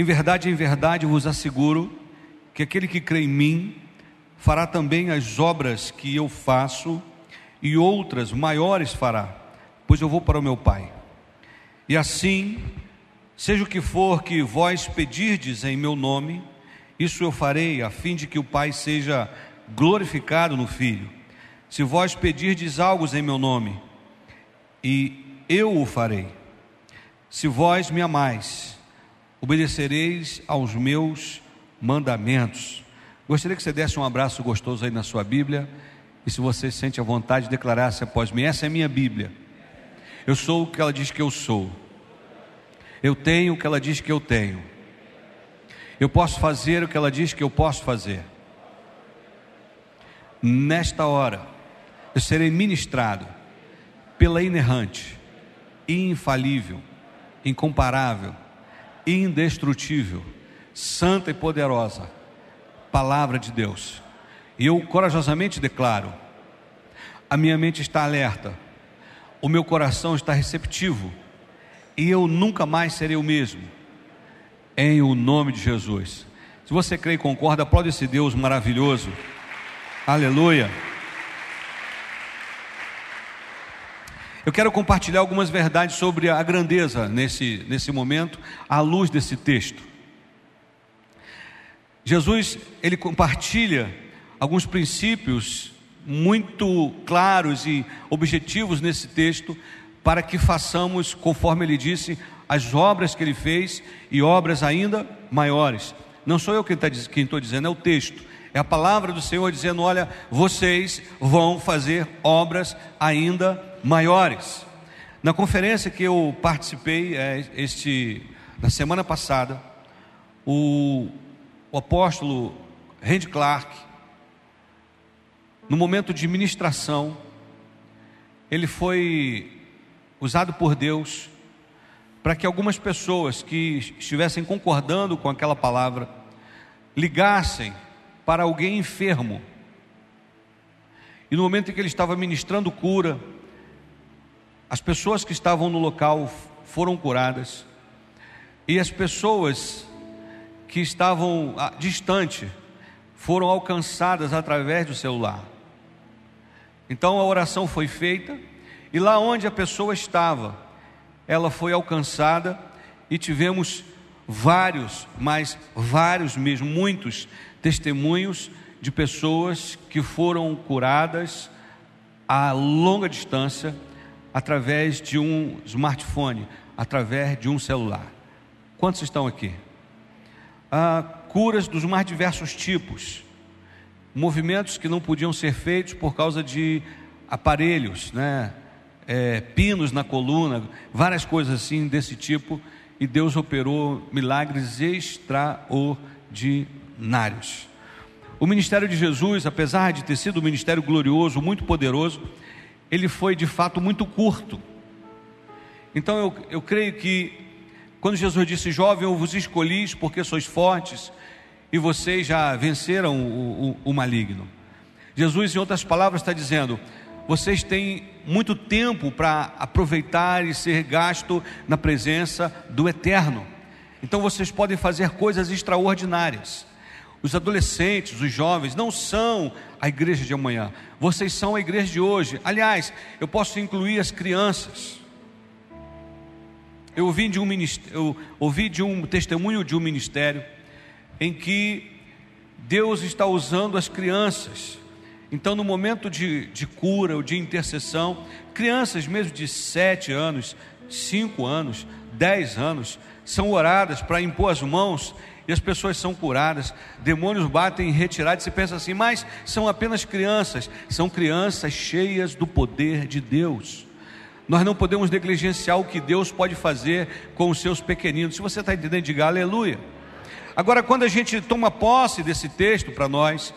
Em verdade, em verdade vos asseguro que aquele que crê em mim fará também as obras que eu faço e outras maiores fará, pois eu vou para o meu Pai. E assim, seja o que for que vós pedirdes em meu nome, isso eu farei, a fim de que o Pai seja glorificado no Filho. Se vós pedirdes algo em meu nome, e eu o farei. Se vós me amais, obedecereis aos meus mandamentos. Gostaria que você desse um abraço gostoso aí na sua Bíblia. E se você sente a vontade, declarasse após mim: essa é a minha Bíblia. Eu sou o que ela diz que eu sou. Eu tenho o que ela diz que eu tenho. Eu posso fazer o que ela diz que eu posso fazer. Nesta hora, eu serei ministrado pela inerrante, infalível, incomparável, indestrutível, santa e poderosa palavra de Deus. E eu corajosamente declaro: a minha mente está alerta, o meu coração está receptivo, e eu nunca mais serei o mesmo, em o nome de Jesus. Se você crê e concorda, aplaude esse Deus maravilhoso. Aleluia. Eu quero compartilhar algumas verdades sobre a grandeza nesse, nesse momento, à luz desse texto. Jesus, ele compartilha alguns princípios muito claros e objetivos nesse texto para que façamos, conforme ele disse, as obras que ele fez e obras ainda maiores. Não sou eu quem tá estou dizendo, é o texto. É a palavra do Senhor dizendo: olha, vocês vão fazer obras ainda maiores. Na conferência que eu participei é, este, na semana passada, o, o apóstolo Randy Clark, no momento de ministração, ele foi usado por Deus para que algumas pessoas que estivessem concordando com aquela palavra ligassem para alguém enfermo. E no momento em que ele estava ministrando cura, as pessoas que estavam no local foram curadas, e as pessoas que estavam ah, distante foram alcançadas através do celular. Então a oração foi feita e lá onde a pessoa estava, ela foi alcançada e tivemos vários, mas vários mesmo, muitos testemunhos de pessoas que foram curadas a longa distância através de um smartphone, através de um celular. Quantos estão aqui? Ah, curas dos mais diversos tipos movimentos que não podiam ser feitos por causa de aparelhos, né? É, pinos na coluna, várias coisas assim desse tipo, e Deus operou milagres extraordinários. O ministério de Jesus, apesar de ter sido um ministério glorioso, muito poderoso, ele foi de fato muito curto. Então eu, eu creio que quando Jesus disse: Jovem, eu vos escolhi porque sois fortes e vocês já venceram o, o, o maligno. Jesus, em outras palavras, está dizendo: vocês têm muito tempo para aproveitar e ser gasto na presença do Eterno. Então vocês podem fazer coisas extraordinárias. Os adolescentes, os jovens, não são a igreja de amanhã, vocês são a igreja de hoje. Aliás, eu posso incluir as crianças. Eu ouvi de um, eu ouvi de um testemunho de um ministério em que Deus está usando as crianças. Então, no momento de, de cura ou de intercessão, crianças mesmo de sete anos, cinco anos, dez anos, são oradas para impor as mãos e as pessoas são curadas, demônios batem em retirada e se pensa assim, mas são apenas crianças, são crianças cheias do poder de Deus. Nós não podemos negligenciar o que Deus pode fazer com os seus pequeninos. Se você está entendendo, diga aleluia. Agora, quando a gente toma posse desse texto para nós,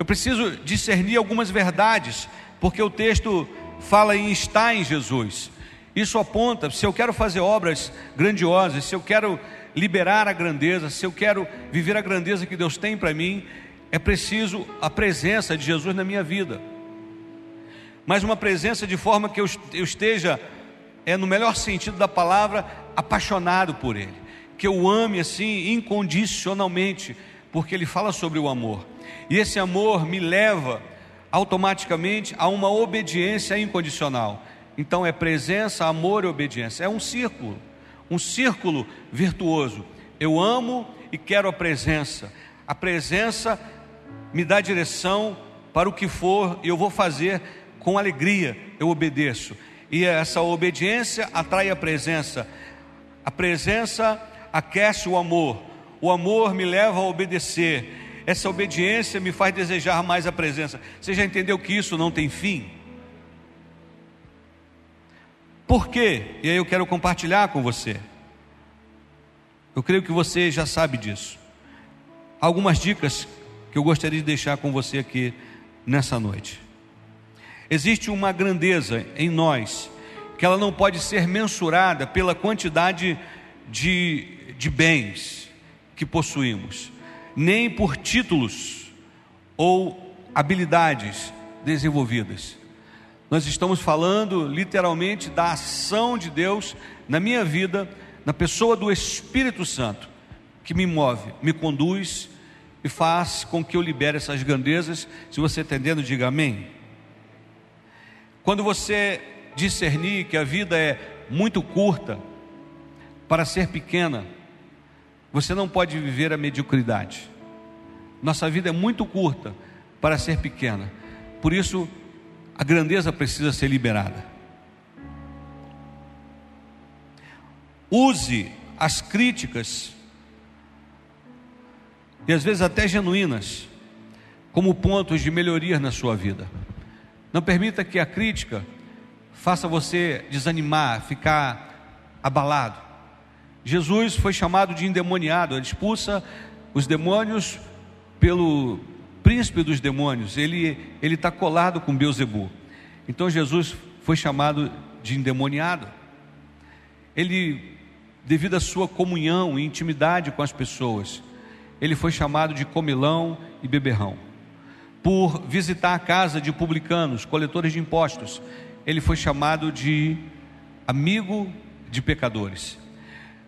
eu preciso discernir algumas verdades, porque o texto fala em estar em Jesus. Isso aponta, se eu quero fazer obras grandiosas, se eu quero liberar a grandeza, se eu quero viver a grandeza que Deus tem para mim, é preciso a presença de Jesus na minha vida. Mas uma presença de forma que eu esteja, é no melhor sentido da palavra, apaixonado por Ele que eu ame assim incondicionalmente, porque ele fala sobre o amor. E esse amor me leva automaticamente a uma obediência incondicional. Então é presença, amor e obediência. É um círculo, um círculo virtuoso. Eu amo e quero a presença. A presença me dá direção para o que for e eu vou fazer com alegria. Eu obedeço. E essa obediência atrai a presença. A presença aquece o amor. O amor me leva a obedecer. Essa obediência me faz desejar mais a presença. Você já entendeu que isso não tem fim? Por quê? E aí eu quero compartilhar com você. Eu creio que você já sabe disso. Algumas dicas que eu gostaria de deixar com você aqui nessa noite. Existe uma grandeza em nós que ela não pode ser mensurada pela quantidade de, de bens que possuímos, nem por títulos ou habilidades desenvolvidas. Nós estamos falando literalmente da ação de Deus na minha vida, na pessoa do Espírito Santo, que me move, me conduz e faz com que eu libere essas grandezas. Se você entendendo, diga amém. Quando você discernir que a vida é muito curta para ser pequena, você não pode viver a mediocridade. Nossa vida é muito curta para ser pequena. Por isso, a grandeza precisa ser liberada. Use as críticas, e às vezes até genuínas, como pontos de melhoria na sua vida. Não permita que a crítica faça você desanimar, ficar abalado. Jesus foi chamado de endemoniado, ele expulsa os demônios pelo príncipe dos demônios, ele está colado com Beuzebu. Então Jesus foi chamado de endemoniado. Ele, devido à sua comunhão e intimidade com as pessoas, ele foi chamado de comilão e beberrão. Por visitar a casa de publicanos, coletores de impostos, ele foi chamado de amigo de pecadores.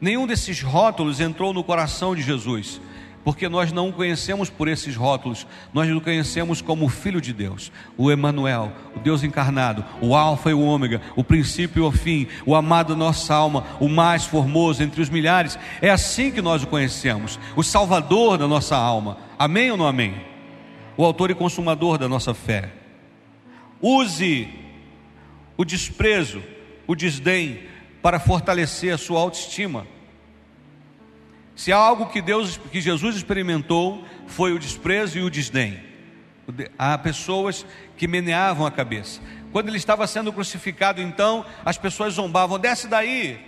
Nenhum desses rótulos entrou no coração de Jesus porque nós não o conhecemos por esses rótulos, nós o conhecemos como o Filho de Deus, o Emanuel, o Deus encarnado, o Alfa e o Ômega, o princípio e o fim, o amado da nossa alma, o mais formoso entre os milhares. É assim que nós o conhecemos, o Salvador da nossa alma. Amém ou não amém? O autor e consumador da nossa fé. Use o desprezo, o desdém para fortalecer a sua autoestima. Se há algo que Deus, que Jesus experimentou, foi o desprezo e o desdém. Há pessoas que meneavam a cabeça. Quando ele estava sendo crucificado, então, as pessoas zombavam: desce daí.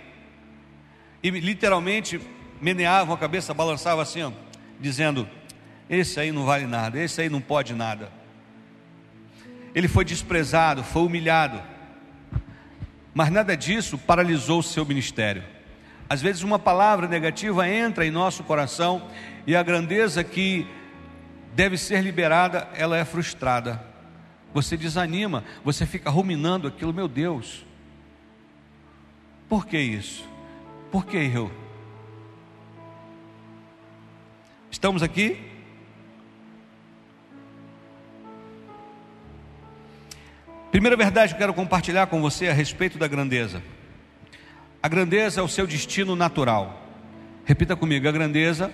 E literalmente meneavam a cabeça, balançavam assim, ó, dizendo: esse aí não vale nada, esse aí não pode nada. Ele foi desprezado, foi humilhado, mas nada disso paralisou o seu ministério. Às vezes uma palavra negativa entra em nosso coração e a grandeza que deve ser liberada, ela é frustrada. Você desanima, você fica ruminando aquilo, meu Deus. Por que isso? Por que eu? Estamos aqui? Primeira verdade que eu quero compartilhar com você a respeito da grandeza. A grandeza é o seu destino natural. Repita comigo: a grandeza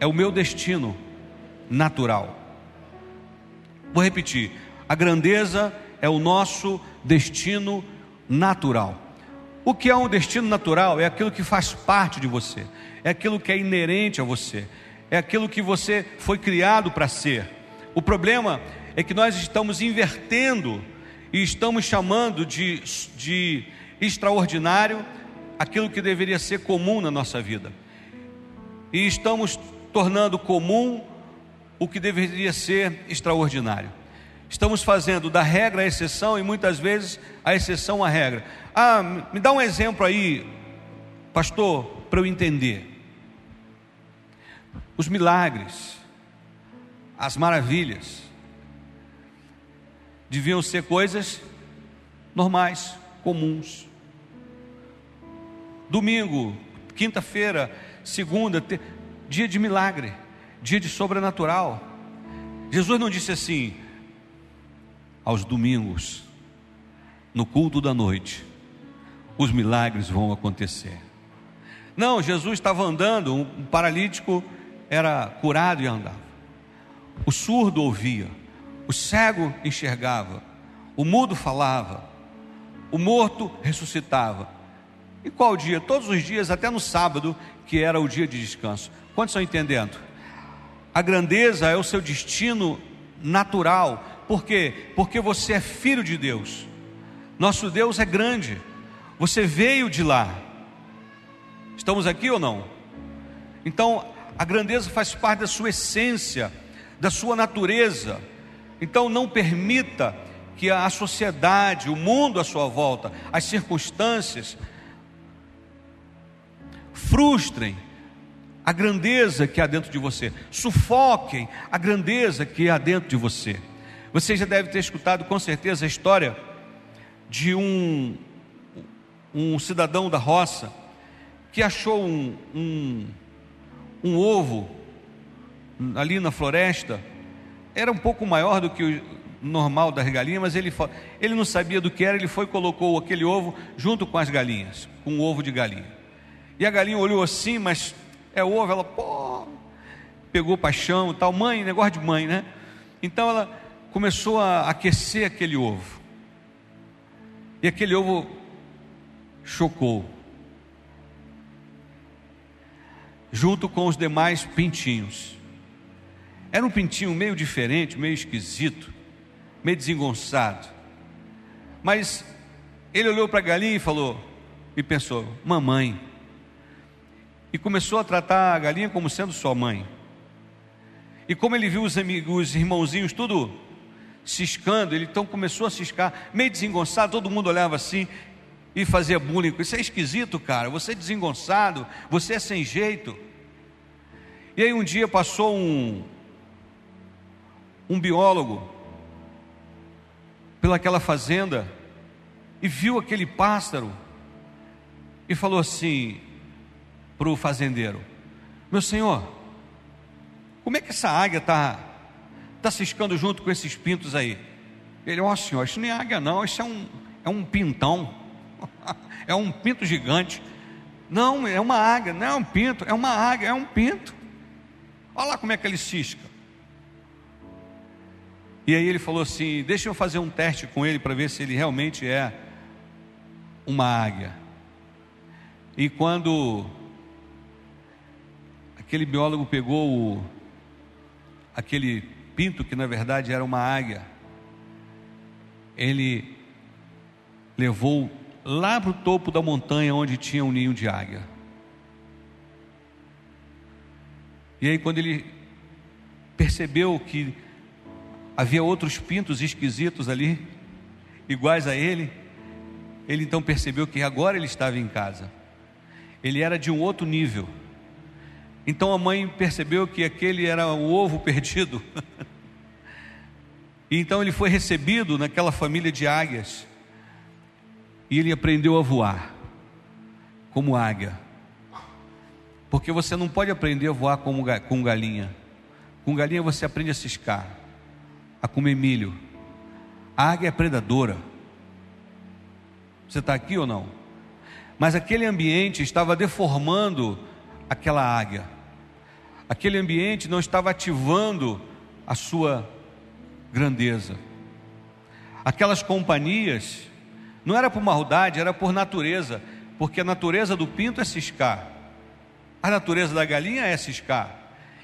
é o meu destino natural. Vou repetir: a grandeza é o nosso destino natural. O que é um destino natural? É aquilo que faz parte de você, é aquilo que é inerente a você, é aquilo que você foi criado para ser. O problema é que nós estamos invertendo e estamos chamando de, de extraordinário aquilo que deveria ser comum na nossa vida. E estamos tornando comum o que deveria ser extraordinário. Estamos fazendo da regra a exceção e muitas vezes a exceção a regra. Ah, me dá um exemplo aí, pastor, para eu entender. Os milagres, as maravilhas, deviam ser coisas normais, comuns. Domingo, quinta-feira, segunda, te... dia de milagre, dia de sobrenatural. Jesus não disse assim, aos domingos, no culto da noite, os milagres vão acontecer. Não, Jesus estava andando, um paralítico era curado e andava. O surdo ouvia, o cego enxergava, o mudo falava, o morto ressuscitava. E qual dia? Todos os dias, até no sábado, que era o dia de descanso. Quantos estão entendendo? A grandeza é o seu destino natural. Por quê? Porque você é filho de Deus. Nosso Deus é grande. Você veio de lá. Estamos aqui ou não? Então, a grandeza faz parte da sua essência, da sua natureza. Então, não permita que a sociedade, o mundo à sua volta, as circunstâncias, frustrem a grandeza que há dentro de você, sufoquem a grandeza que há dentro de você. Você já deve ter escutado com certeza a história de um, um cidadão da roça que achou um, um, um ovo ali na floresta, era um pouco maior do que o normal das galinhas, mas ele, ele não sabia do que era, ele foi e colocou aquele ovo junto com as galinhas, com um ovo de galinha. E a galinha olhou assim, mas é ovo, ela, pô, pegou paixão tal, mãe, negócio de mãe, né? Então ela começou a aquecer aquele ovo. E aquele ovo chocou. Junto com os demais pintinhos. Era um pintinho meio diferente, meio esquisito, meio desengonçado. Mas ele olhou para a galinha e falou, e pensou: Mamãe. E começou a tratar a galinha como sendo sua mãe. E como ele viu os, amigos, os irmãozinhos tudo ciscando, ele então começou a ciscar, meio desengonçado, todo mundo olhava assim e fazia bullying. Isso é esquisito, cara. Você é desengonçado, você é sem jeito. E aí um dia passou um um biólogo pelaquela fazenda e viu aquele pássaro e falou assim para o fazendeiro: Meu senhor, como é que essa águia está tá ciscando junto com esses pintos aí? Ele, ó oh, senhor, isso não é águia, não, isso é um, é um pintão, é um pinto gigante. Não, é uma águia, não é um pinto, é uma águia, é um pinto. Olha lá como é que ele cisca. E aí ele falou assim: Deixa eu fazer um teste com ele para ver se ele realmente é uma águia. E quando aquele biólogo pegou o, aquele pinto, que na verdade era uma águia, ele levou lá para o topo da montanha onde tinha um ninho de águia. E aí, quando ele percebeu que havia outros pintos esquisitos ali, iguais a ele. Ele então percebeu que agora ele estava em casa. Ele era de um outro nível. Então a mãe percebeu que aquele era o ovo perdido. e então ele foi recebido naquela família de águias. E ele aprendeu a voar como águia. Porque você não pode aprender a voar como, com galinha. Com galinha você aprende a ciscar a comer milho. A águia é predadora. Você está aqui ou não? Mas aquele ambiente estava deformando aquela águia. Aquele ambiente não estava ativando a sua grandeza. Aquelas companhias não era por maldade, era por natureza, porque a natureza do pinto é ciscar. A natureza da galinha é ciscar.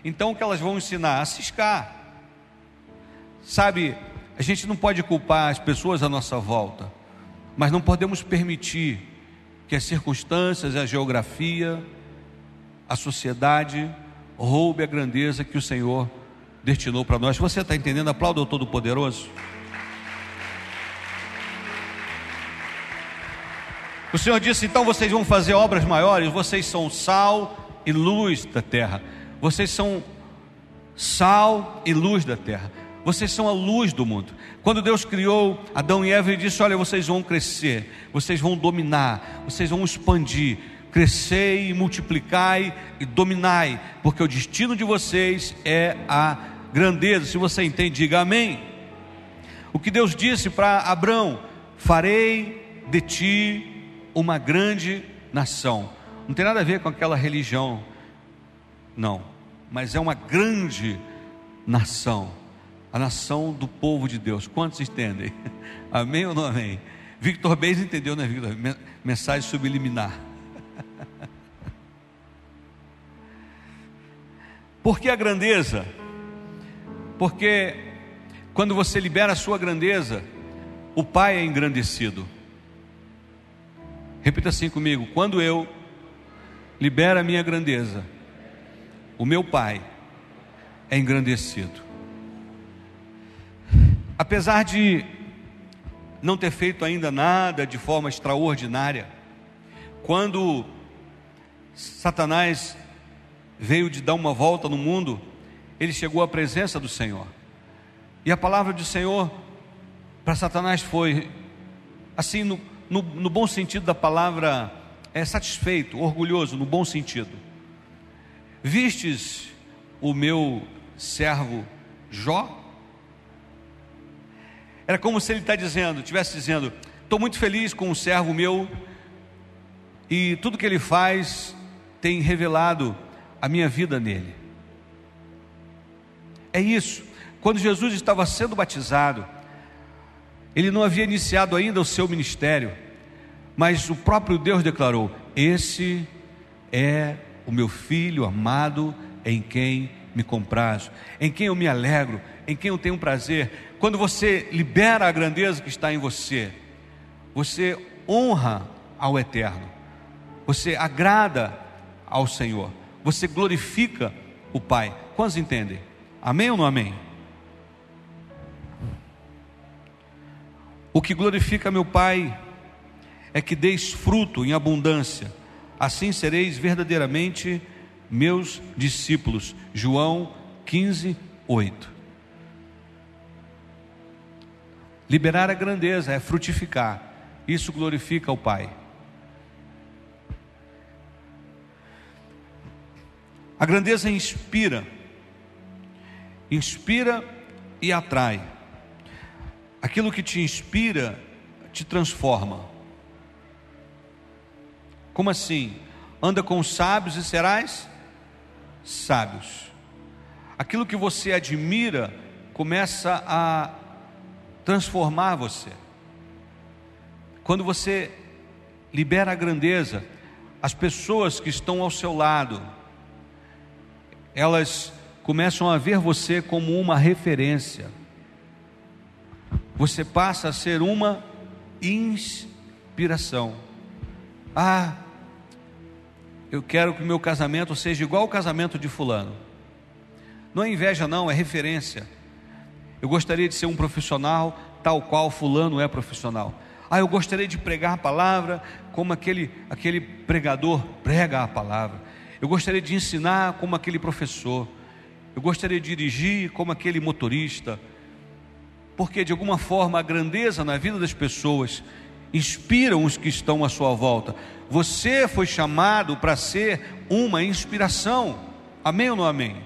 Então o que elas vão ensinar? A ciscar. Sabe, a gente não pode culpar as pessoas à nossa volta, mas não podemos permitir que as circunstâncias, a geografia, a sociedade roube a grandeza que o Senhor destinou para nós. Você está entendendo? Aplauda o Todo-Poderoso. O Senhor disse: então vocês vão fazer obras maiores, vocês são sal e luz da terra. Vocês são sal e luz da terra. Vocês são a luz do mundo. Quando Deus criou Adão e Eva, Ele disse: Olha, vocês vão crescer, vocês vão dominar, vocês vão expandir, crescei multiplicai e dominai, porque o destino de vocês é a grandeza. Se você entende, diga amém. O que Deus disse para Abraão: farei de ti uma grande nação. Não tem nada a ver com aquela religião, não, mas é uma grande nação, a nação do povo de Deus. Quantos entendem? Amém ou não amém? Victor Beis entendeu, né, Victor? Mensagem subliminar. Por que a grandeza? Porque quando você libera a sua grandeza, o Pai é engrandecido. Repita assim comigo: quando eu libero a minha grandeza, o meu Pai é engrandecido. Apesar de não ter feito ainda nada de forma extraordinária, quando Satanás veio de dar uma volta no mundo, ele chegou à presença do Senhor. E a palavra do Senhor para Satanás foi, assim, no, no, no bom sentido da palavra, é satisfeito, orgulhoso, no bom sentido. Vistes o meu servo Jó? Era como se ele está dizendo, estivesse dizendo, estou muito feliz com o servo meu, e tudo que ele faz tem revelado a minha vida nele. É isso. Quando Jesus estava sendo batizado, ele não havia iniciado ainda o seu ministério, mas o próprio Deus declarou: Esse é o meu filho amado, em quem me comprazo, em quem eu me alegro, em quem eu tenho prazer. Quando você libera a grandeza que está em você, você honra ao Eterno, você agrada ao Senhor, você glorifica o Pai. Quantos entendem? Amém ou não amém? O que glorifica meu Pai é que deis fruto em abundância, assim sereis verdadeiramente meus discípulos. João 15, 8. Liberar a grandeza é frutificar, isso glorifica o Pai. A grandeza inspira, inspira e atrai. Aquilo que te inspira te transforma. Como assim? Anda com os sábios e serás sábios. Aquilo que você admira começa a transformar você. Quando você libera a grandeza, as pessoas que estão ao seu lado, elas começam a ver você como uma referência você passa a ser uma inspiração. Ah, eu quero que o meu casamento seja igual ao casamento de Fulano. Não é inveja, não, é referência. Eu gostaria de ser um profissional tal qual Fulano é profissional. Ah, eu gostaria de pregar a palavra como aquele, aquele pregador prega a palavra. Eu gostaria de ensinar como aquele professor. Eu gostaria de dirigir como aquele motorista porque de alguma forma a grandeza na vida das pessoas inspira os que estão à sua volta. Você foi chamado para ser uma inspiração. Amém ou não amém?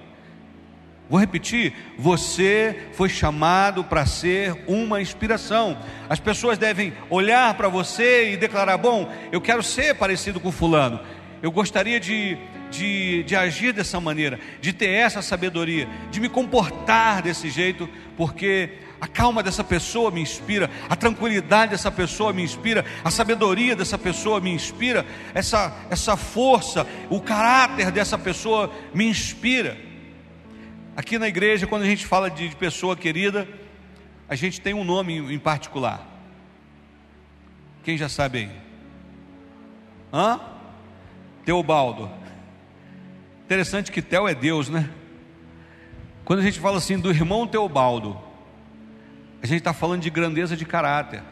Vou repetir: você foi chamado para ser uma inspiração. As pessoas devem olhar para você e declarar: bom, eu quero ser parecido com Fulano. Eu gostaria de, de, de agir dessa maneira, de ter essa sabedoria, de me comportar desse jeito, porque a calma dessa pessoa me inspira, a tranquilidade dessa pessoa me inspira, a sabedoria dessa pessoa me inspira, essa, essa força, o caráter dessa pessoa me inspira. Aqui na igreja, quando a gente fala de, de pessoa querida, a gente tem um nome em particular. Quem já sabe aí? Hã? Teobaldo. Interessante que Teo é Deus, né? Quando a gente fala assim do irmão Teobaldo, a gente está falando de grandeza de caráter,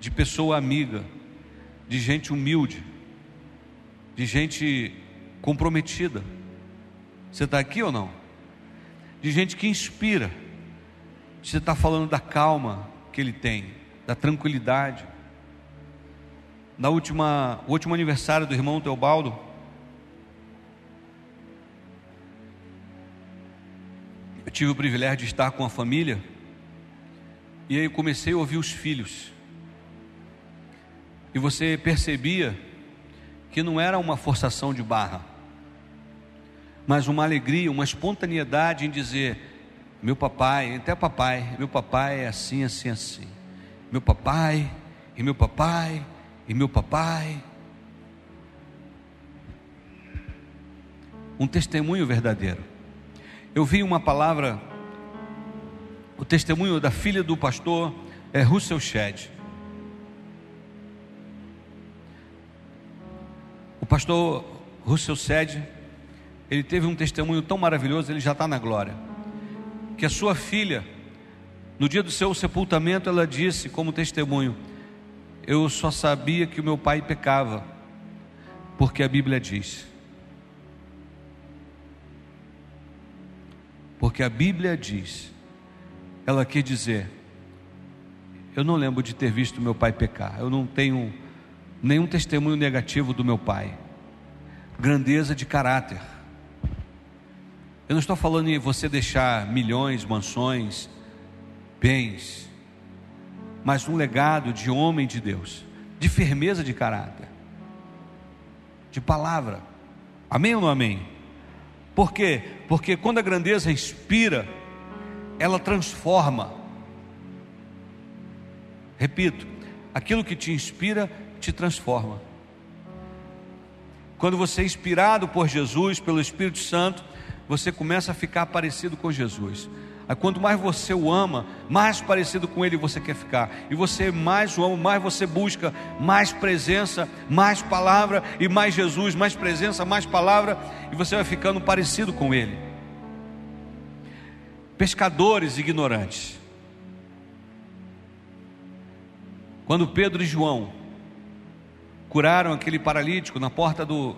de pessoa amiga, de gente humilde, de gente comprometida. Você está aqui ou não? De gente que inspira. Você está falando da calma que ele tem, da tranquilidade. na última, último aniversário do irmão Teobaldo, eu tive o privilégio de estar com a família, e aí comecei a ouvir os filhos, e você percebia que não era uma forçação de barra, mas uma alegria, uma espontaneidade em dizer: meu papai, até papai, meu papai é assim, assim, assim. Meu papai, e meu papai, e meu papai. Um testemunho verdadeiro. Eu vi uma palavra, o testemunho da filha do pastor é Russell Shedd. O pastor Russell Shedd, ele teve um testemunho tão maravilhoso, ele já está na glória. Que a sua filha, no dia do seu sepultamento, ela disse como testemunho: eu só sabia que o meu pai pecava, porque a Bíblia diz. Porque a Bíblia diz. Ela quer dizer: eu não lembro de ter visto meu pai pecar, eu não tenho nenhum testemunho negativo do meu pai. Grandeza de caráter. Eu não estou falando em você deixar milhões, mansões, bens mas um legado de homem de Deus, de firmeza de caráter, de palavra. Amém ou não amém? Por quê? Porque quando a grandeza inspira, ela transforma. Repito, aquilo que te inspira te transforma. Quando você é inspirado por Jesus, pelo Espírito Santo, você começa a ficar parecido com Jesus. Quanto mais você o ama, mais parecido com ele você quer ficar. E você mais o ama, mais você busca mais presença, mais palavra e mais Jesus, mais presença, mais palavra, e você vai ficando parecido com ele. Pescadores ignorantes. Quando Pedro e João curaram aquele paralítico na porta do,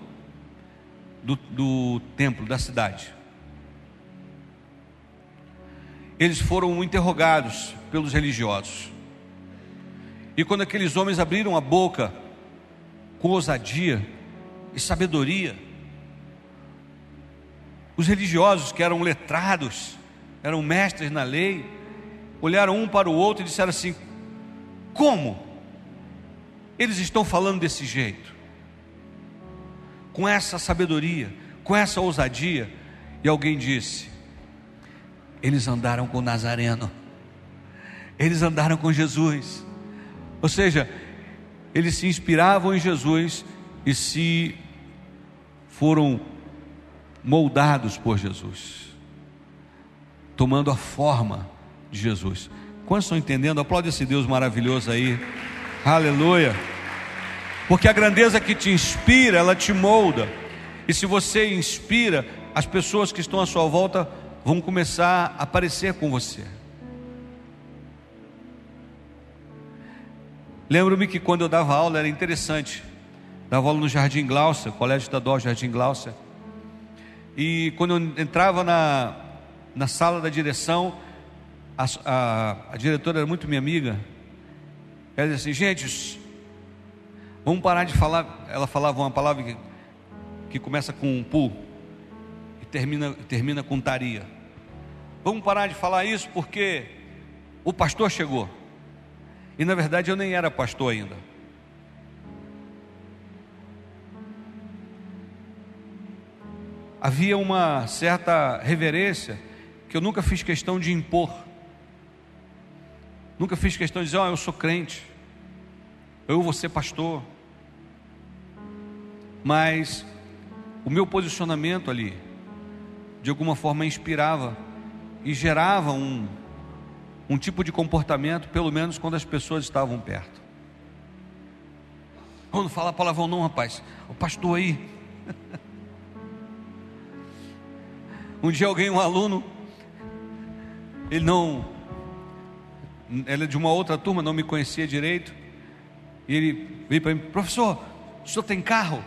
do, do templo da cidade eles foram interrogados pelos religiosos. E quando aqueles homens abriram a boca com ousadia e sabedoria, os religiosos que eram letrados, eram mestres na lei, olharam um para o outro e disseram assim: Como eles estão falando desse jeito? Com essa sabedoria, com essa ousadia? E alguém disse: eles andaram com Nazareno, eles andaram com Jesus, ou seja, eles se inspiravam em Jesus e se foram moldados por Jesus, tomando a forma de Jesus. Quantos estão entendendo? Aplaude esse Deus maravilhoso aí, aleluia. Porque a grandeza que te inspira, ela te molda. E se você inspira, as pessoas que estão à sua volta vão começar a aparecer com você. Lembro-me que quando eu dava aula era interessante. Dava aula no Jardim Glaucia, Colégio Estadual Jardim Glaucia. E quando eu entrava na, na sala da direção, a, a, a diretora era muito minha amiga. Ela dizia assim: gente, vamos parar de falar. Ela falava uma palavra que, que começa com um pu termina, termina com taria. Vamos parar de falar isso porque o pastor chegou. E na verdade eu nem era pastor ainda. Havia uma certa reverência que eu nunca fiz questão de impor. Nunca fiz questão de dizer, ó, oh, eu sou crente. Eu vou ser pastor. Mas o meu posicionamento ali, de alguma forma, inspirava e gerava um, um tipo de comportamento, pelo menos quando as pessoas estavam perto. Quando fala palavrão, não, rapaz, o pastor aí. um dia alguém, um aluno, ele não, ele é de uma outra turma, não me conhecia direito, e ele veio para mim, professor, o senhor tem carro?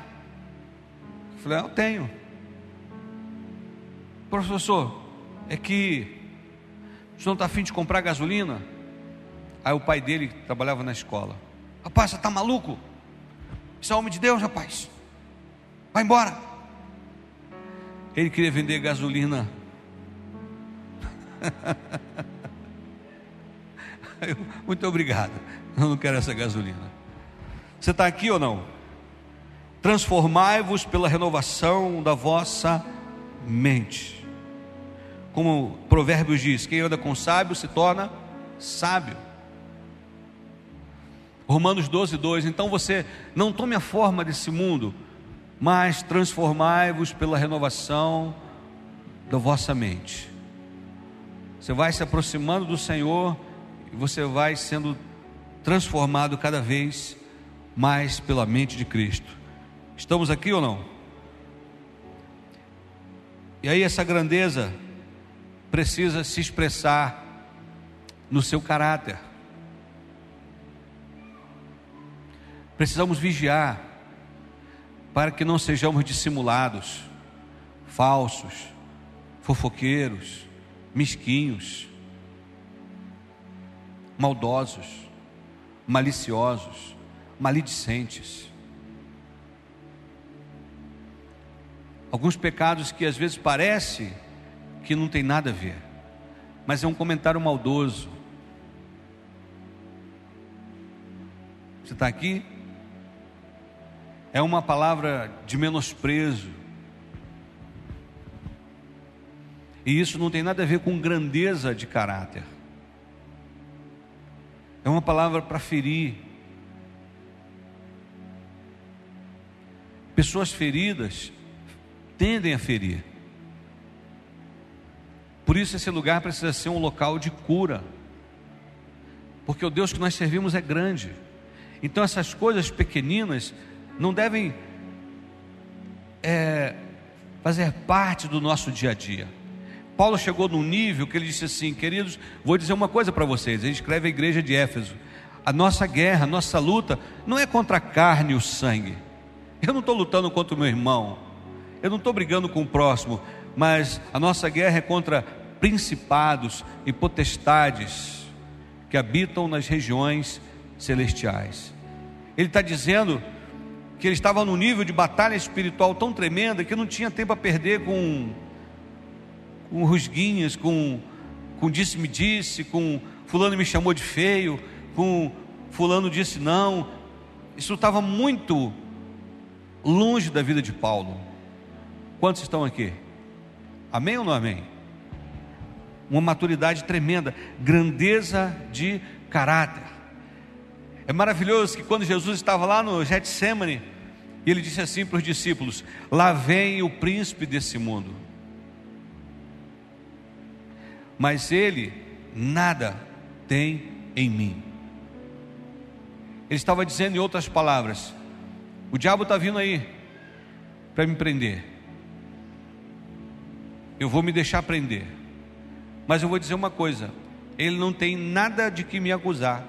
Eu falei, ah, eu tenho. Professor, é que o senhor não está afim de comprar gasolina? Aí o pai dele trabalhava na escola. Rapaz, você está maluco? Isso é homem de Deus, rapaz. Vai embora. Ele queria vender gasolina. Muito obrigado. Eu não quero essa gasolina. Você está aqui ou não? Transformai-vos pela renovação da vossa mente. Como Provérbios diz: quem anda com sábio se torna sábio. Romanos 12, 2. Então você não tome a forma desse mundo, mas transformai-vos pela renovação da vossa mente. Você vai se aproximando do Senhor e você vai sendo transformado cada vez mais pela mente de Cristo. Estamos aqui ou não? E aí essa grandeza precisa se expressar no seu caráter. Precisamos vigiar para que não sejamos dissimulados, falsos, fofoqueiros, mesquinhos, maldosos, maliciosos, maledicentes. Alguns pecados que às vezes parece que não tem nada a ver, mas é um comentário maldoso. Você está aqui? É uma palavra de menosprezo. E isso não tem nada a ver com grandeza de caráter. É uma palavra para ferir. Pessoas feridas tendem a ferir. Por isso, esse lugar precisa ser um local de cura, porque o Deus que nós servimos é grande. Então, essas coisas pequeninas não devem é, fazer parte do nosso dia a dia. Paulo chegou num nível que ele disse assim: Queridos, vou dizer uma coisa para vocês. Ele escreve a igreja de Éfeso: A nossa guerra, a nossa luta, não é contra a carne e o sangue. Eu não estou lutando contra o meu irmão, eu não estou brigando com o próximo, mas a nossa guerra é contra principados e potestades que habitam nas regiões celestiais. Ele está dizendo que ele estava num nível de batalha espiritual tão tremenda que não tinha tempo a perder com, com rusguinhas, com, com disse-me disse, com fulano me chamou de feio, com fulano disse não. Isso estava muito longe da vida de Paulo. Quantos estão aqui? Amém ou não amém? Uma maturidade tremenda, grandeza de caráter. É maravilhoso que quando Jesus estava lá no Getsemane, ele disse assim para os discípulos: Lá vem o príncipe desse mundo. Mas ele nada tem em mim. Ele estava dizendo em outras palavras: O diabo está vindo aí para me prender eu vou me deixar prender. Mas eu vou dizer uma coisa: ele não tem nada de que me acusar.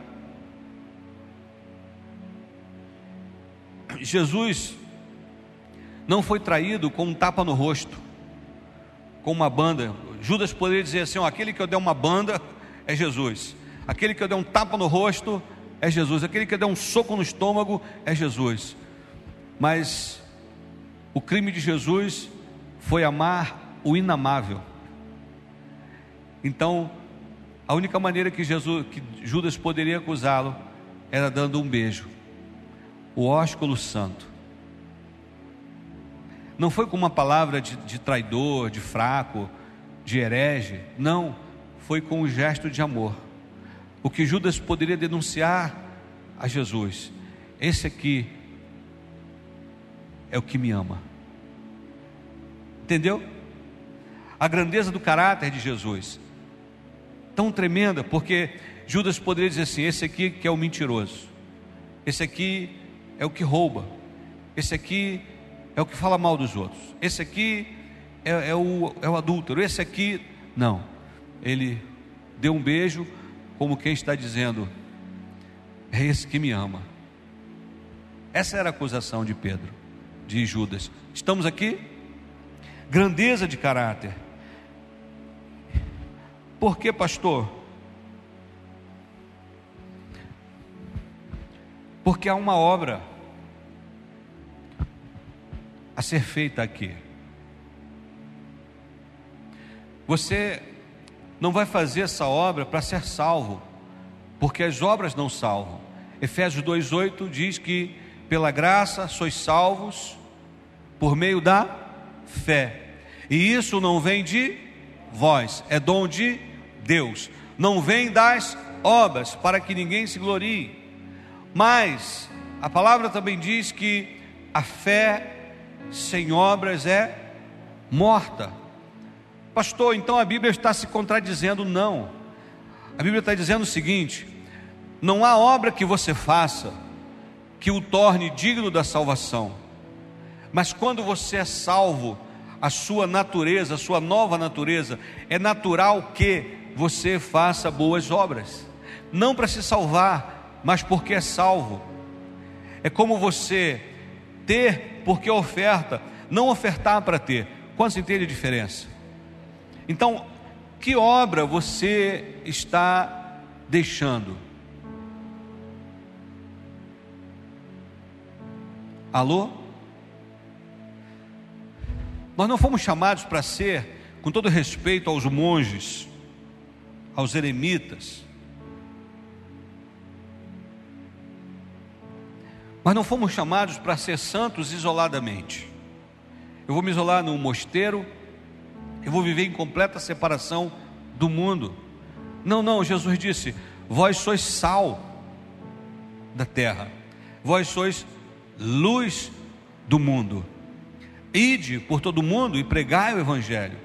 Jesus não foi traído com um tapa no rosto, com uma banda. Judas poderia dizer assim: ó, aquele que eu der uma banda é Jesus, aquele que eu der um tapa no rosto é Jesus, aquele que eu der um soco no estômago é Jesus. Mas o crime de Jesus foi amar o inamável. Então, a única maneira que, Jesus, que Judas poderia acusá-lo era dando um beijo, o ósculo santo. Não foi com uma palavra de, de traidor, de fraco, de herege, não, foi com um gesto de amor. O que Judas poderia denunciar a Jesus: esse aqui é o que me ama. Entendeu? a grandeza do caráter de Jesus. Tão tremenda, porque Judas poderia dizer assim: esse aqui que é o mentiroso, esse aqui é o que rouba, esse aqui é o que fala mal dos outros, esse aqui é, é, o, é o adúltero, esse aqui. Não, ele deu um beijo, como quem está dizendo: é esse que me ama. Essa era a acusação de Pedro, de Judas. Estamos aqui? Grandeza de caráter. Por que, pastor? Porque há uma obra a ser feita aqui. Você não vai fazer essa obra para ser salvo, porque as obras não salvam. Efésios 2:8 diz que pela graça sois salvos por meio da fé. E isso não vem de vós, é dom de Deus. Não vem das obras, para que ninguém se glorie. Mas a palavra também diz que a fé sem obras é morta. Pastor, então a Bíblia está se contradizendo? Não. A Bíblia está dizendo o seguinte: não há obra que você faça que o torne digno da salvação. Mas quando você é salvo, a sua natureza, a sua nova natureza, é natural que você faça boas obras. Não para se salvar, mas porque é salvo. É como você ter porque oferta, não ofertar para ter. Quantos entendem a diferença? Então, que obra você está deixando? Alô? Nós não fomos chamados para ser, com todo respeito aos monges, aos eremitas, mas não fomos chamados para ser santos isoladamente. Eu vou me isolar num mosteiro, eu vou viver em completa separação do mundo. Não, não, Jesus disse: Vós sois sal da terra, vós sois luz do mundo. Ide por todo o mundo e pregai o Evangelho.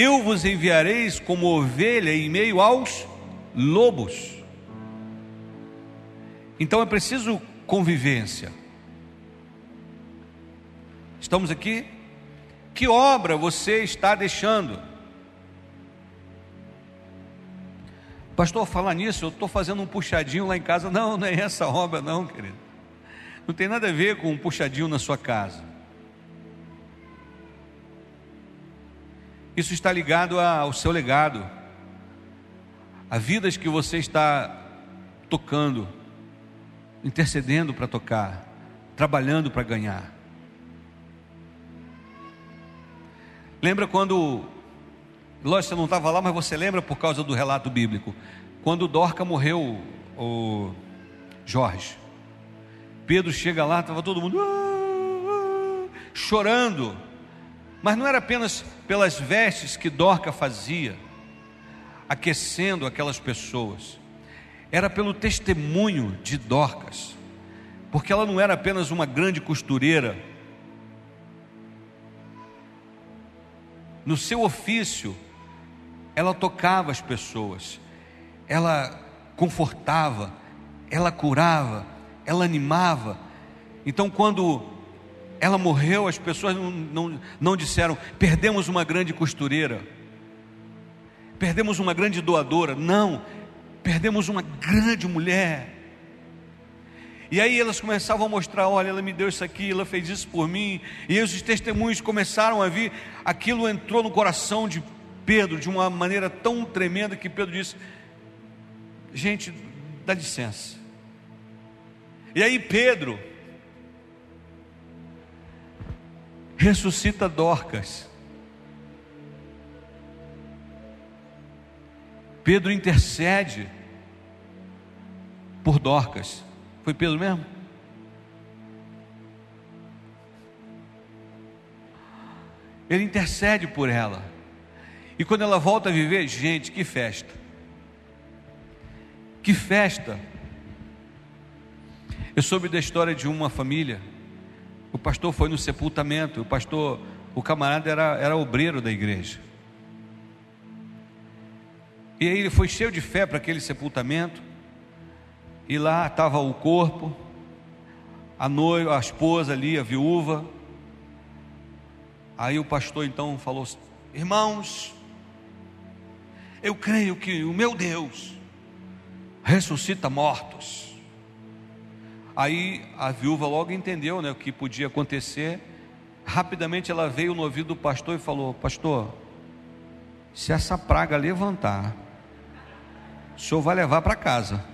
Eu vos enviareis como ovelha em meio aos lobos. Então é preciso convivência. Estamos aqui? Que obra você está deixando? Pastor, falar nisso, eu estou fazendo um puxadinho lá em casa. Não, não é essa obra, não, querido. Não tem nada a ver com um puxadinho na sua casa. Isso está ligado ao seu legado, a vidas que você está tocando, intercedendo para tocar, trabalhando para ganhar. Lembra quando, lógico, você não estava lá, mas você lembra por causa do relato bíblico, quando Dorca morreu, o Jorge. Pedro chega lá, estava todo mundo ah, ah, chorando, mas não era apenas pelas vestes que Dorca fazia, aquecendo aquelas pessoas, era pelo testemunho de Dorcas, porque ela não era apenas uma grande costureira, no seu ofício, ela tocava as pessoas, ela confortava, ela curava, ela animava. Então, quando ela morreu, as pessoas não, não, não disseram: perdemos uma grande costureira, perdemos uma grande doadora. Não, perdemos uma grande mulher. E aí elas começavam a mostrar: olha, ela me deu isso aqui, ela fez isso por mim. E os testemunhos começaram a vir. Aquilo entrou no coração de Pedro de uma maneira tão tremenda que Pedro disse: gente, dá licença. E aí Pedro ressuscita Dorcas. Pedro intercede por Dorcas. Foi Pedro mesmo? Ele intercede por ela. E quando ela volta a viver, gente, que festa. Que festa eu soube da história de uma família. O pastor foi no sepultamento. O pastor, o camarada era, era obreiro da igreja. E aí ele foi cheio de fé para aquele sepultamento. E lá estava o corpo, a noiva, a esposa ali, a viúva. Aí o pastor então falou: Irmãos, eu creio que o meu Deus ressuscita mortos. Aí a viúva logo entendeu né, o que podia acontecer. Rapidamente ela veio no ouvido do pastor e falou: Pastor, se essa praga levantar, o senhor vai levar para casa.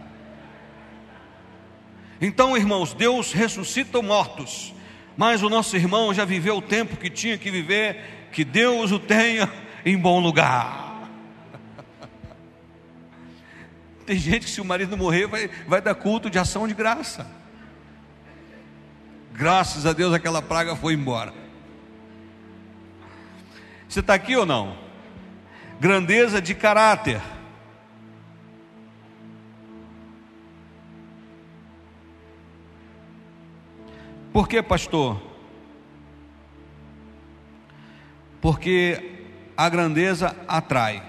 Então, irmãos, Deus ressuscita mortos, mas o nosso irmão já viveu o tempo que tinha que viver, que Deus o tenha em bom lugar. Tem gente que se o marido morrer vai, vai dar culto de ação de graça. Graças a Deus aquela praga foi embora. Você está aqui ou não? Grandeza de caráter. Por que, pastor? Porque a grandeza atrai.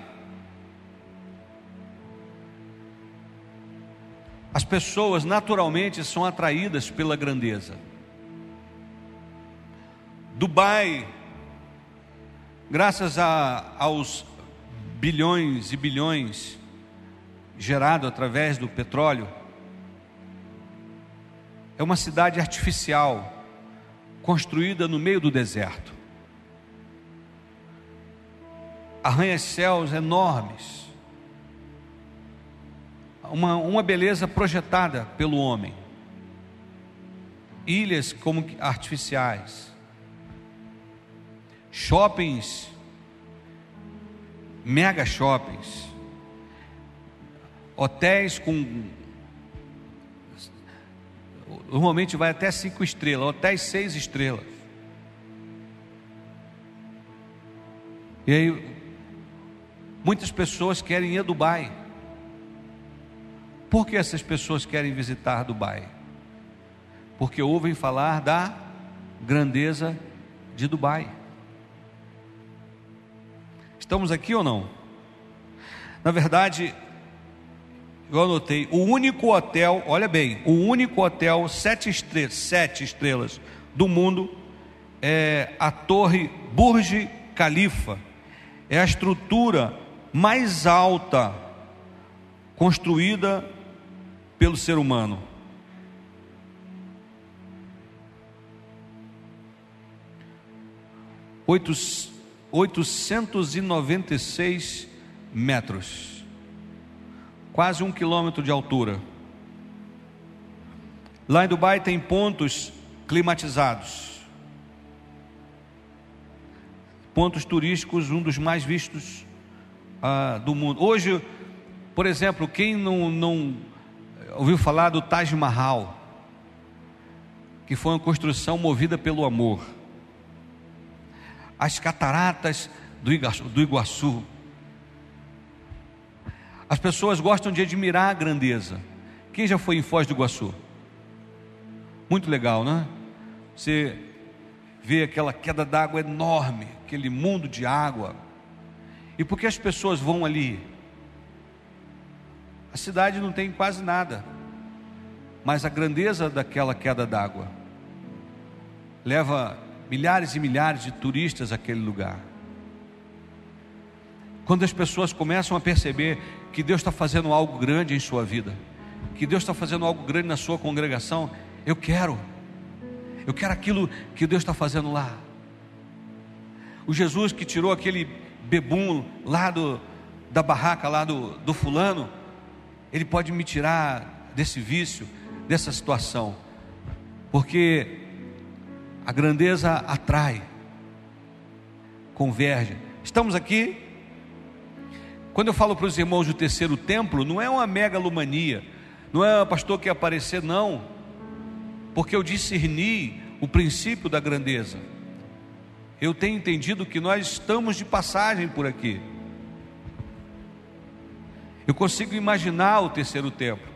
As pessoas naturalmente são atraídas pela grandeza. Dubai, graças a, aos bilhões e bilhões gerados através do petróleo, é uma cidade artificial, construída no meio do deserto. Arranha-céus enormes. Uma, uma beleza projetada pelo homem. Ilhas como artificiais. Shoppings, mega shoppings. Hotéis com Normalmente vai até cinco estrelas, até seis estrelas. E aí, muitas pessoas querem ir a Dubai. Por que essas pessoas querem visitar Dubai? Porque ouvem falar da grandeza de Dubai. Estamos aqui ou não? Na verdade, eu anotei, o único hotel, olha bem, o único hotel sete estrelas, sete estrelas do mundo é a Torre Burj Khalifa. É a estrutura mais alta construída pelo ser humano. Oito, 896 metros, quase um quilômetro de altura. Lá em Dubai tem pontos climatizados, pontos turísticos, um dos mais vistos ah, do mundo. Hoje, por exemplo, quem não, não ouviu falar do Taj Mahal, que foi uma construção movida pelo amor as cataratas do Iguaçu, do Iguaçu as pessoas gostam de admirar a grandeza. Quem já foi em Foz do Iguaçu? Muito legal, né? Você vê aquela queda d'água enorme, aquele mundo de água. E por que as pessoas vão ali? A cidade não tem quase nada, mas a grandeza daquela queda d'água leva milhares e milhares de turistas àquele lugar. Quando as pessoas começam a perceber que Deus está fazendo algo grande em sua vida, que Deus está fazendo algo grande na sua congregação, eu quero, eu quero aquilo que Deus está fazendo lá. O Jesus que tirou aquele bebum lá do, da barraca lá do, do fulano, ele pode me tirar desse vício, dessa situação, porque a grandeza atrai, converge. Estamos aqui quando eu falo para os irmãos do terceiro templo, não é uma megalomania, não é um pastor que aparecer, não, porque eu discerni o princípio da grandeza. Eu tenho entendido que nós estamos de passagem por aqui. Eu consigo imaginar o terceiro templo,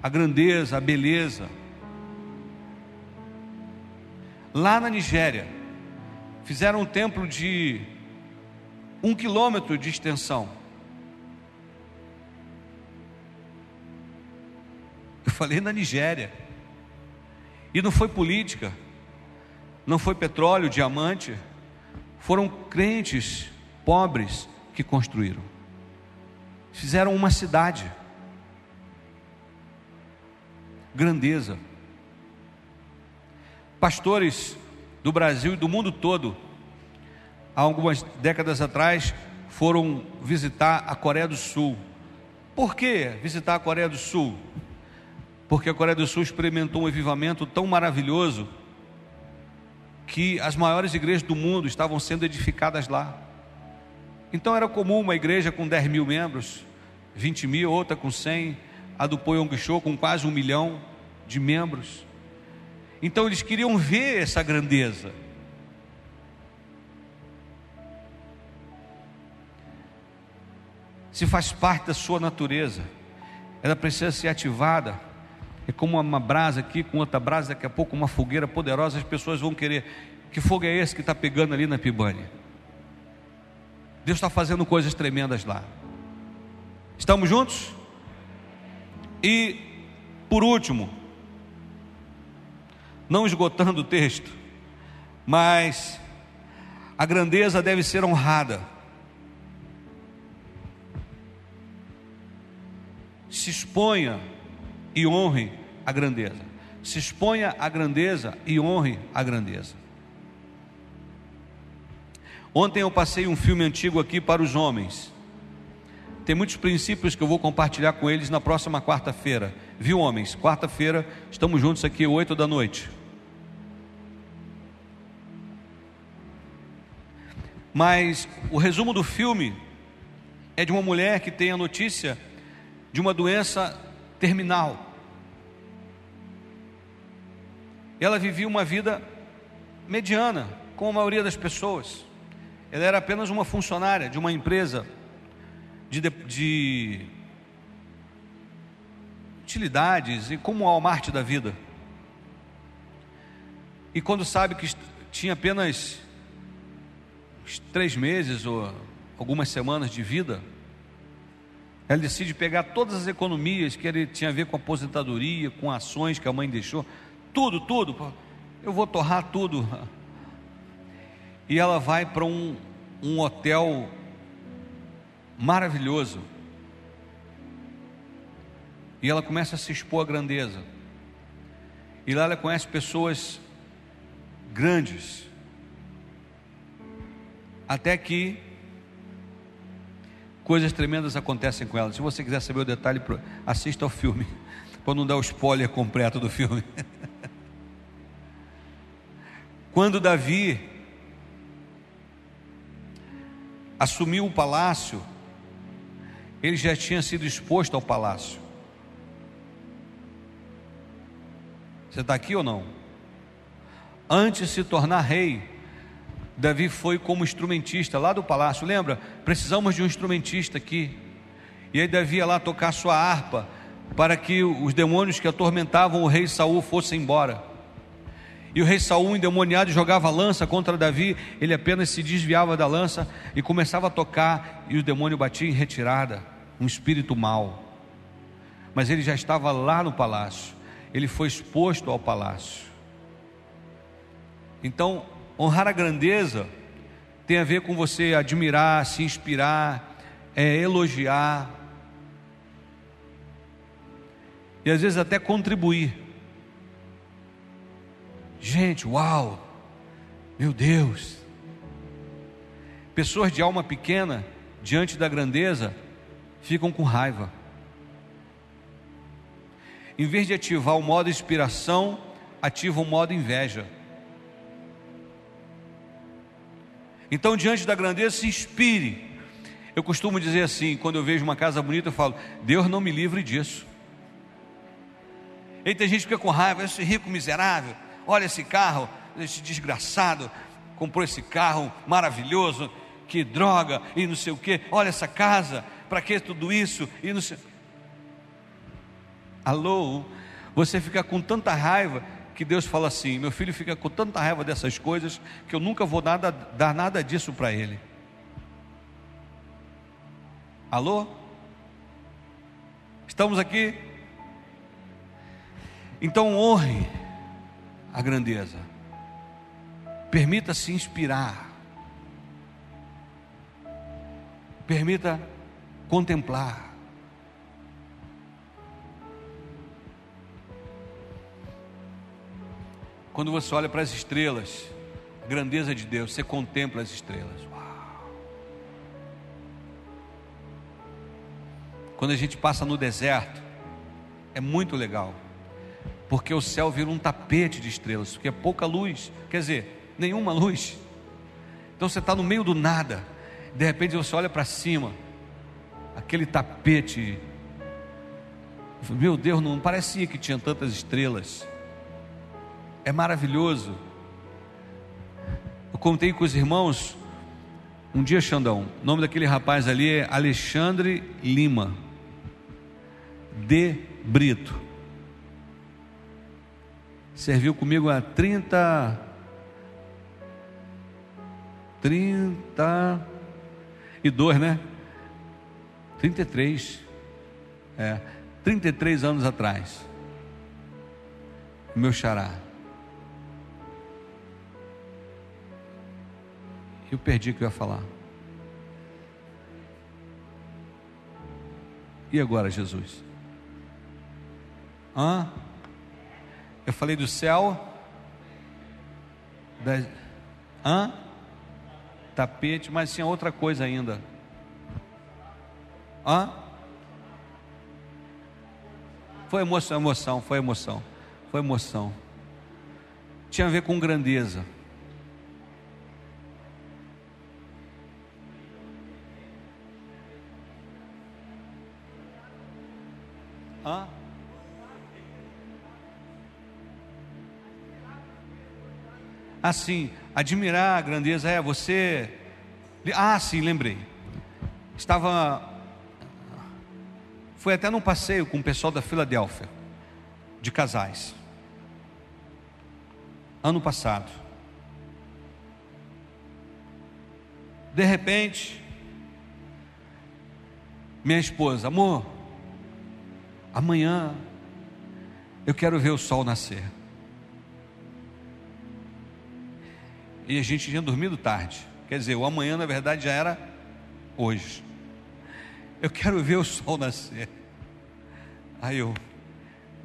a grandeza, a beleza. Lá na Nigéria, fizeram um templo de um quilômetro de extensão. Eu falei na Nigéria. E não foi política, não foi petróleo, diamante, foram crentes pobres que construíram. Fizeram uma cidade. Grandeza. Pastores do Brasil e do mundo todo, há algumas décadas atrás, foram visitar a Coreia do Sul. Por que visitar a Coreia do Sul? porque a Coreia do Sul experimentou um avivamento tão maravilhoso que as maiores igrejas do mundo estavam sendo edificadas lá. Então era comum uma igreja com 10 mil membros, 20 mil, outra com 100, a do Poyong Show com quase um milhão de membros. Então eles queriam ver essa grandeza. Se faz parte da sua natureza, ela precisa ser ativada. É como uma brasa aqui com outra brasa, daqui a pouco uma fogueira poderosa, as pessoas vão querer. Que fogo é esse que está pegando ali na Pibânia? Deus está fazendo coisas tremendas lá. Estamos juntos? E, por último, não esgotando o texto, mas a grandeza deve ser honrada. Se exponha e honre a grandeza. Se exponha à grandeza e honre a grandeza. Ontem eu passei um filme antigo aqui para os homens. Tem muitos princípios que eu vou compartilhar com eles na próxima quarta-feira. Viu, homens? Quarta-feira, estamos juntos aqui, oito da noite. Mas o resumo do filme é de uma mulher que tem a notícia de uma doença terminal. Ela vivia uma vida mediana, como a maioria das pessoas. Ela era apenas uma funcionária de uma empresa de, de utilidades e como o Walmart da vida. E quando sabe que tinha apenas três meses ou algumas semanas de vida, ela decide pegar todas as economias que ele tinha a ver com aposentadoria, com ações que a mãe deixou, tudo, tudo. Eu vou torrar tudo. E ela vai para um, um hotel maravilhoso. E ela começa a se expor à grandeza. E lá ela conhece pessoas grandes. Até que coisas tremendas acontecem com ela. Se você quiser saber o detalhe, assista ao filme, para não dar o spoiler completo do filme. Quando Davi assumiu o palácio, ele já tinha sido exposto ao palácio. Você está aqui ou não? Antes de se tornar rei, Davi foi como instrumentista lá do palácio. Lembra? Precisamos de um instrumentista aqui. E aí Davi ia lá tocar sua harpa para que os demônios que atormentavam o rei Saul fossem embora. E o rei Saul, endemoniado, jogava lança contra Davi, ele apenas se desviava da lança e começava a tocar, e o demônio batia em retirada um espírito mau. Mas ele já estava lá no palácio, ele foi exposto ao palácio. Então, honrar a grandeza tem a ver com você admirar, se inspirar, é, elogiar, e às vezes até contribuir. Gente, uau! Meu Deus! Pessoas de alma pequena, diante da grandeza, ficam com raiva. Em vez de ativar o modo inspiração, ativa o modo inveja. Então, diante da grandeza, se inspire. Eu costumo dizer assim, quando eu vejo uma casa bonita, eu falo: Deus não me livre disso. E tem gente que fica com raiva, esse rico miserável, olha esse carro, esse desgraçado, comprou esse carro maravilhoso, que droga, e não sei o que, olha essa casa, para que tudo isso? E não sei. Alô? Você fica com tanta raiva que Deus fala assim: meu filho fica com tanta raiva dessas coisas que eu nunca vou nada, dar nada disso para ele. Alô? Estamos aqui? Então honre a grandeza, permita-se inspirar, permita contemplar. Quando você olha para as estrelas, grandeza de Deus, você contempla as estrelas. Uau. Quando a gente passa no deserto, é muito legal, porque o céu vira um tapete de estrelas, porque é pouca luz. Quer dizer, nenhuma luz. Então você está no meio do nada, de repente você olha para cima, aquele tapete. Meu Deus, não parecia que tinha tantas estrelas. É maravilhoso. Eu contei com os irmãos um dia, Xandão. O nome daquele rapaz ali é Alexandre Lima de Brito. Serviu comigo há 30 32, né? 33. É, 33 anos atrás. Meu xará. Eu perdi o que eu ia falar. E agora, Jesus? Hã? Eu falei do céu. Da... Hã? Tapete, mas tinha outra coisa ainda. Hã? Foi emoção, emoção, foi emoção. Foi emoção. Tinha a ver com grandeza. Assim, admirar a grandeza é você. Ah, sim, lembrei. Estava. Foi até num passeio com o pessoal da Filadélfia, de casais. Ano passado. De repente, minha esposa, amor, amanhã eu quero ver o sol nascer. E a gente tinha dormido tarde. Quer dizer, o amanhã na verdade já era hoje. Eu quero ver o sol nascer. Aí eu,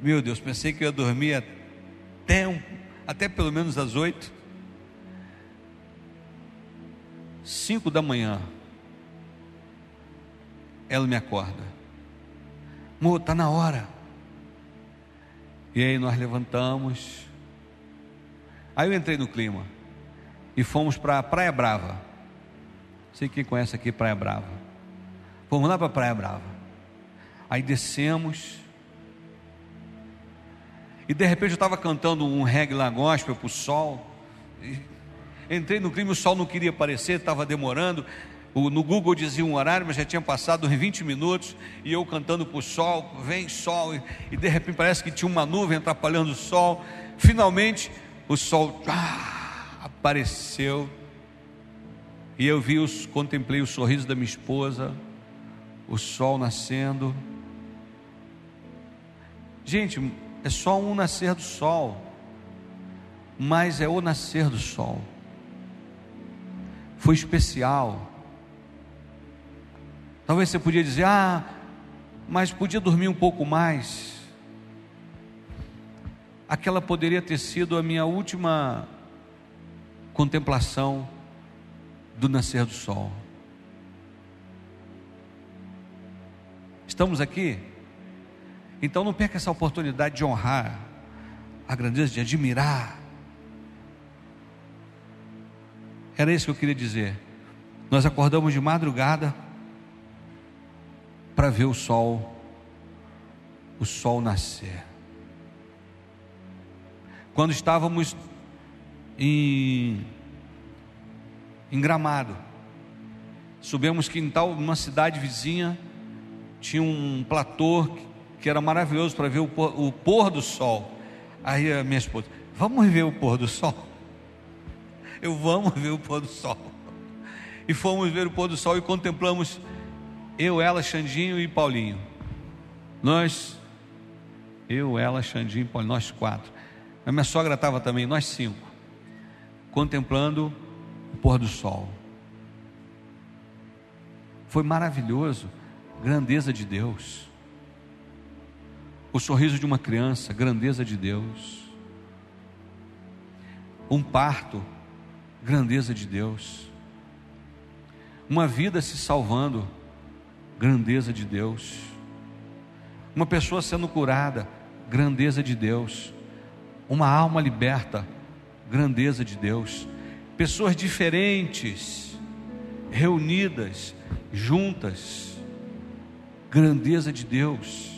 meu Deus, pensei que eu ia dormir até, um, até pelo menos às oito. Cinco da manhã, ela me acorda. Amor, está na hora. E aí nós levantamos. Aí eu entrei no clima e fomos para Praia Brava. Sei quem conhece aqui Praia Brava. Fomos lá para Praia Brava. Aí descemos. E de repente eu estava cantando um reggae lá gospel para o sol. Entrei no clima, o sol não queria aparecer, estava demorando. no Google dizia um horário, mas já tinha passado uns 20 minutos. E eu cantando para o sol, vem sol. E, de repente parece que tinha uma nuvem atrapalhando o sol. Finalmente o sol. Ah, apareceu e eu vi os, contemplei o sorriso da minha esposa, o sol nascendo. Gente, é só um nascer do sol, mas é o nascer do sol. Foi especial. Talvez você podia dizer, ah, mas podia dormir um pouco mais. Aquela poderia ter sido a minha última contemplação do nascer do sol. Estamos aqui? Então não perca essa oportunidade de honrar a grandeza, de admirar. Era isso que eu queria dizer. Nós acordamos de madrugada para ver o sol, o sol nascer. Quando estávamos em, em Gramado. Subimos quintal, numa cidade vizinha, tinha um platô que era maravilhoso para ver o pôr, o pôr do sol. Aí a minha esposa, vamos ver o pôr do sol? Eu vamos ver o pôr do sol. E fomos ver o pôr do sol e contemplamos eu, ela, Xandinho e Paulinho. Nós, eu, ela, Xandinho e Paulinho, nós quatro. A minha sogra estava também, nós cinco contemplando o pôr do sol. Foi maravilhoso, grandeza de Deus. O sorriso de uma criança, grandeza de Deus. Um parto, grandeza de Deus. Uma vida se salvando, grandeza de Deus. Uma pessoa sendo curada, grandeza de Deus. Uma alma liberta, grandeza de Deus. pessoas diferentes, reunidas, juntas, grandeza de Deus.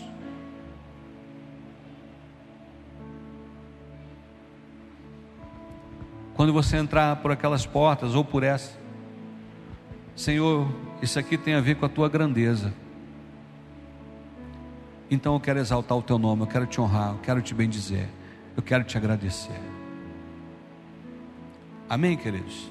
Quando você entrar por aquelas portas ou por essa, Senhor, isso aqui tem a ver com a tua grandeza. Então eu quero exaltar o teu nome, eu quero te honrar, eu quero te bendizer, eu quero te agradecer. Amém, queridos?